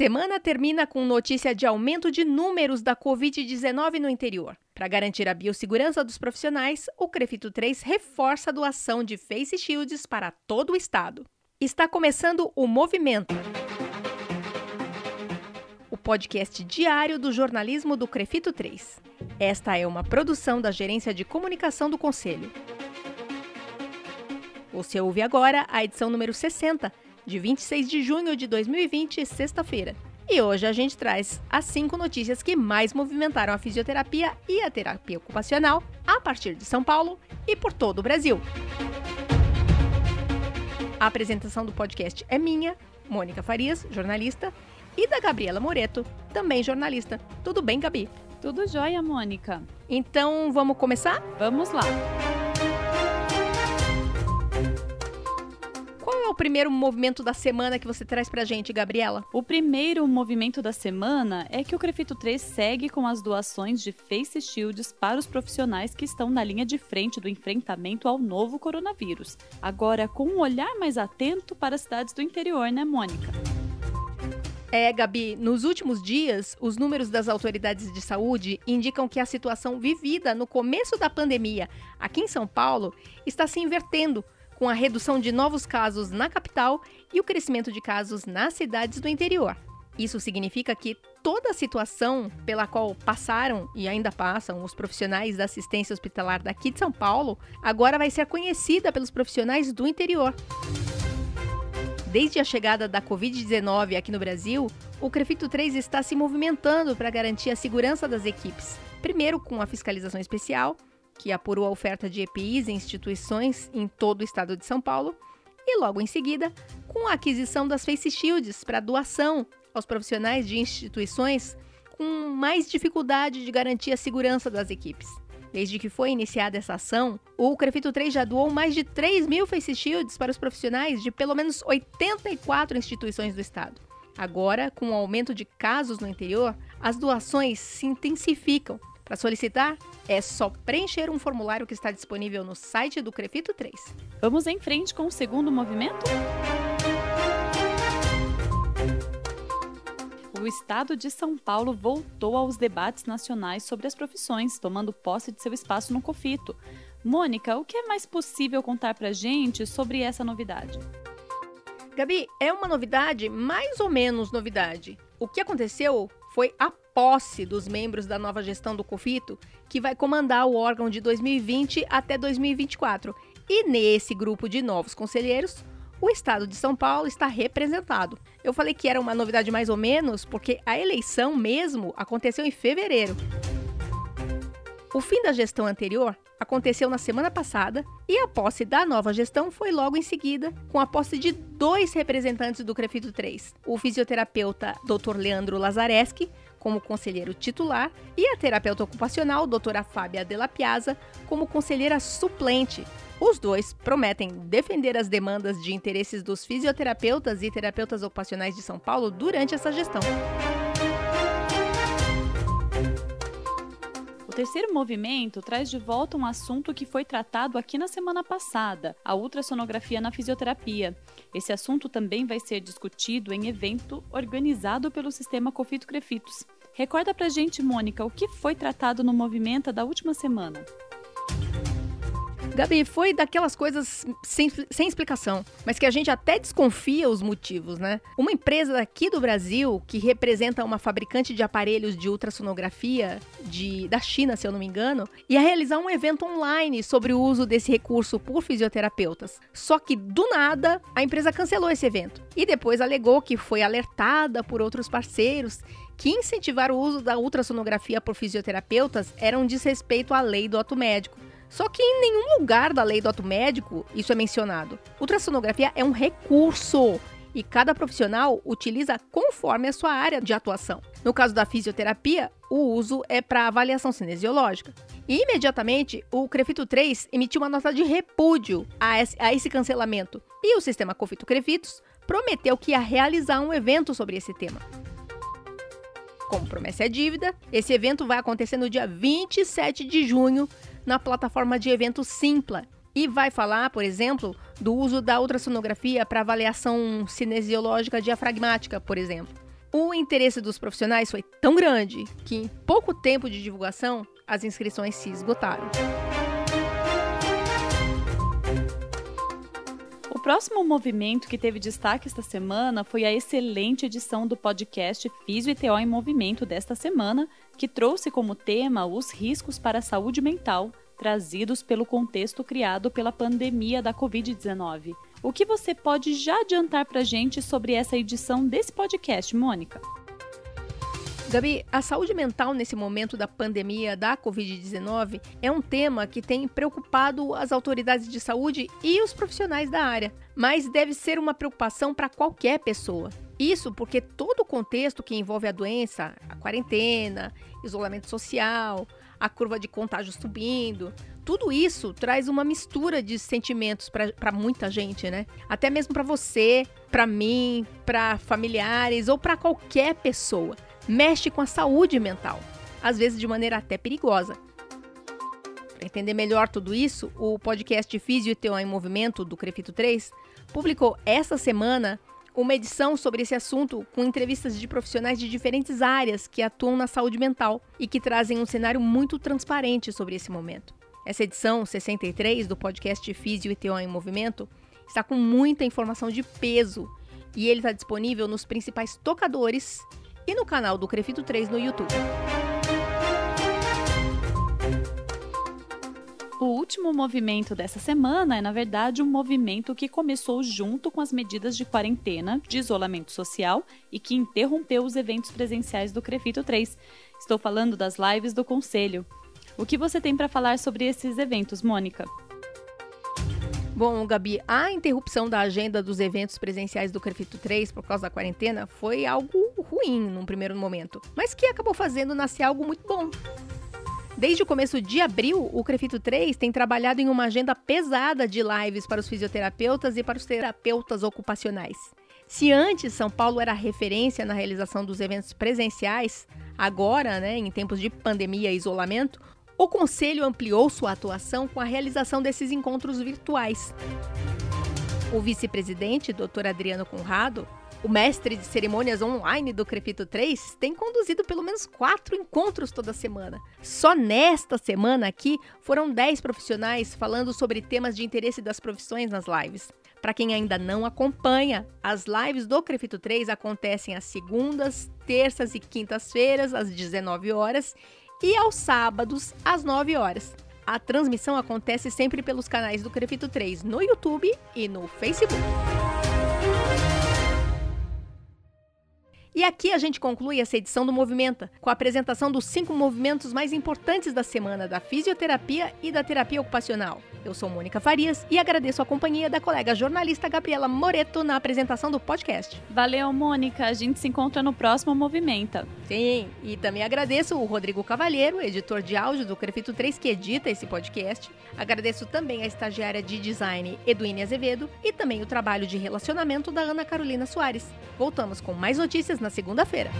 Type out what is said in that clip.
semana termina com notícia de aumento de números da Covid-19 no interior. Para garantir a biossegurança dos profissionais, o Crefito 3 reforça a doação de face shields para todo o estado. Está começando o movimento. O podcast diário do jornalismo do Crefito 3. Esta é uma produção da Gerência de Comunicação do Conselho. Você ouve agora a edição número 60 de 26 de junho de 2020, sexta-feira. E hoje a gente traz as cinco notícias que mais movimentaram a fisioterapia e a terapia ocupacional a partir de São Paulo e por todo o Brasil. A apresentação do podcast é minha, Mônica Farias, jornalista, e da Gabriela Moreto, também jornalista. Tudo bem, Gabi? Tudo jóia, Mônica. Então, vamos começar? Vamos lá. Primeiro movimento da semana que você traz pra gente, Gabriela? O primeiro movimento da semana é que o Crefito 3 segue com as doações de face shields para os profissionais que estão na linha de frente do enfrentamento ao novo coronavírus. Agora, com um olhar mais atento para as cidades do interior, né, Mônica? É, Gabi, nos últimos dias, os números das autoridades de saúde indicam que a situação vivida no começo da pandemia aqui em São Paulo está se invertendo com a redução de novos casos na capital e o crescimento de casos nas cidades do interior. Isso significa que toda a situação pela qual passaram e ainda passam os profissionais da assistência hospitalar daqui de São Paulo agora vai ser conhecida pelos profissionais do interior. Desde a chegada da Covid-19 aqui no Brasil, o Crefito 3 está se movimentando para garantir a segurança das equipes. Primeiro com a fiscalização especial que apurou a oferta de EPIs em instituições em todo o estado de São Paulo, e logo em seguida, com a aquisição das face shields para doação aos profissionais de instituições com mais dificuldade de garantir a segurança das equipes. Desde que foi iniciada essa ação, o Crefito 3 já doou mais de 3 mil face shields para os profissionais de pelo menos 84 instituições do estado. Agora, com o aumento de casos no interior, as doações se intensificam para solicitar, é só preencher um formulário que está disponível no site do Crefito 3. Vamos em frente com o segundo movimento? O estado de São Paulo voltou aos debates nacionais sobre as profissões, tomando posse de seu espaço no COFITO. Mônica, o que é mais possível contar pra gente sobre essa novidade? Gabi, é uma novidade mais ou menos novidade. O que aconteceu foi a posse dos membros da nova gestão do COFITO, que vai comandar o órgão de 2020 até 2024. E nesse grupo de novos conselheiros, o estado de São Paulo está representado. Eu falei que era uma novidade mais ou menos porque a eleição mesmo aconteceu em fevereiro. O fim da gestão anterior aconteceu na semana passada e a posse da nova gestão foi logo em seguida, com a posse de dois representantes do Crefito 3, o fisioterapeuta Dr. Leandro Lazareschi, como conselheiro titular, e a terapeuta ocupacional, doutora Fábia Della Piazza, como conselheira suplente. Os dois prometem defender as demandas de interesses dos fisioterapeutas e terapeutas ocupacionais de São Paulo durante essa gestão. Terceiro movimento traz de volta um assunto que foi tratado aqui na semana passada, a ultrassonografia na fisioterapia. Esse assunto também vai ser discutido em evento organizado pelo sistema Cofito Crefitos. Recorda pra gente, Mônica, o que foi tratado no movimento da última semana? Gabi, foi daquelas coisas sem, sem explicação, mas que a gente até desconfia os motivos, né? Uma empresa daqui do Brasil, que representa uma fabricante de aparelhos de ultrassonografia de, da China, se eu não me engano, ia realizar um evento online sobre o uso desse recurso por fisioterapeutas. Só que, do nada, a empresa cancelou esse evento. E depois alegou que foi alertada por outros parceiros que incentivar o uso da ultrassonografia por fisioterapeutas era um desrespeito à lei do ato médico. Só que em nenhum lugar da lei do ato médico isso é mencionado. Ultrassonografia é um recurso e cada profissional utiliza conforme a sua área de atuação. No caso da fisioterapia, o uso é para avaliação cinesiológica. E imediatamente, o Crefito 3 emitiu uma nota de repúdio a esse, cancelamento. E o sistema Confito Crefitos prometeu que ia realizar um evento sobre esse tema. Como promessa é dívida, esse evento vai acontecer no dia 27 de junho na plataforma de eventos Simpla e vai falar, por exemplo, do uso da ultrassonografia para avaliação cinesiológica diafragmática, por exemplo. O interesse dos profissionais foi tão grande que, em pouco tempo de divulgação, as inscrições se esgotaram. Próximo movimento que teve destaque esta semana foi a excelente edição do podcast Físio e TO em Movimento desta semana, que trouxe como tema os riscos para a saúde mental trazidos pelo contexto criado pela pandemia da Covid-19. O que você pode já adiantar para a gente sobre essa edição desse podcast, Mônica? Gabi, a saúde mental nesse momento da pandemia da Covid-19 é um tema que tem preocupado as autoridades de saúde e os profissionais da área, mas deve ser uma preocupação para qualquer pessoa. Isso porque todo o contexto que envolve a doença, a quarentena, isolamento social, a curva de contágio subindo. Tudo isso traz uma mistura de sentimentos para muita gente, né? Até mesmo para você, para mim, para familiares ou para qualquer pessoa. Mexe com a saúde mental, às vezes de maneira até perigosa. Para entender melhor tudo isso, o podcast Físio e Teo em Movimento do Crefito 3 publicou esta semana uma edição sobre esse assunto com entrevistas de profissionais de diferentes áreas que atuam na saúde mental e que trazem um cenário muito transparente sobre esse momento. Essa edição 63 do podcast Físio e TO em Movimento está com muita informação de peso e ele está disponível nos principais tocadores e no canal do Crefito 3 no YouTube. O último movimento dessa semana é, na verdade, um movimento que começou junto com as medidas de quarentena, de isolamento social e que interrompeu os eventos presenciais do Crefito 3. Estou falando das lives do Conselho. O que você tem para falar sobre esses eventos, Mônica? Bom, Gabi, a interrupção da agenda dos eventos presenciais do Crefito 3 por causa da quarentena foi algo ruim num primeiro momento, mas que acabou fazendo nascer algo muito bom. Desde o começo de abril, o Crefito 3 tem trabalhado em uma agenda pesada de lives para os fisioterapeutas e para os terapeutas ocupacionais. Se antes São Paulo era referência na realização dos eventos presenciais, agora, né, em tempos de pandemia e isolamento, o Conselho ampliou sua atuação com a realização desses encontros virtuais. O vice-presidente, Dr. Adriano Conrado, o mestre de cerimônias online do Crepito 3 tem conduzido pelo menos quatro encontros toda semana. Só nesta semana aqui foram 10 profissionais falando sobre temas de interesse das profissões nas lives. Para quem ainda não acompanha, as lives do Crefito 3 acontecem às segundas, terças e quintas-feiras, às 19 horas, e aos sábados, às 9 horas. A transmissão acontece sempre pelos canais do Crefito 3 no YouTube e no Facebook. E aqui a gente conclui essa edição do Movimenta, com a apresentação dos cinco movimentos mais importantes da semana da fisioterapia e da terapia ocupacional. Eu sou Mônica Farias e agradeço a companhia da colega jornalista Gabriela Moreto na apresentação do podcast. Valeu, Mônica. A gente se encontra no próximo Movimenta. Sim, e também agradeço o Rodrigo Cavalheiro, editor de áudio do Crefito 3, que edita esse podcast. Agradeço também a estagiária de design Eduine Azevedo e também o trabalho de relacionamento da Ana Carolina Soares. Voltamos com mais notícias na segunda-feira.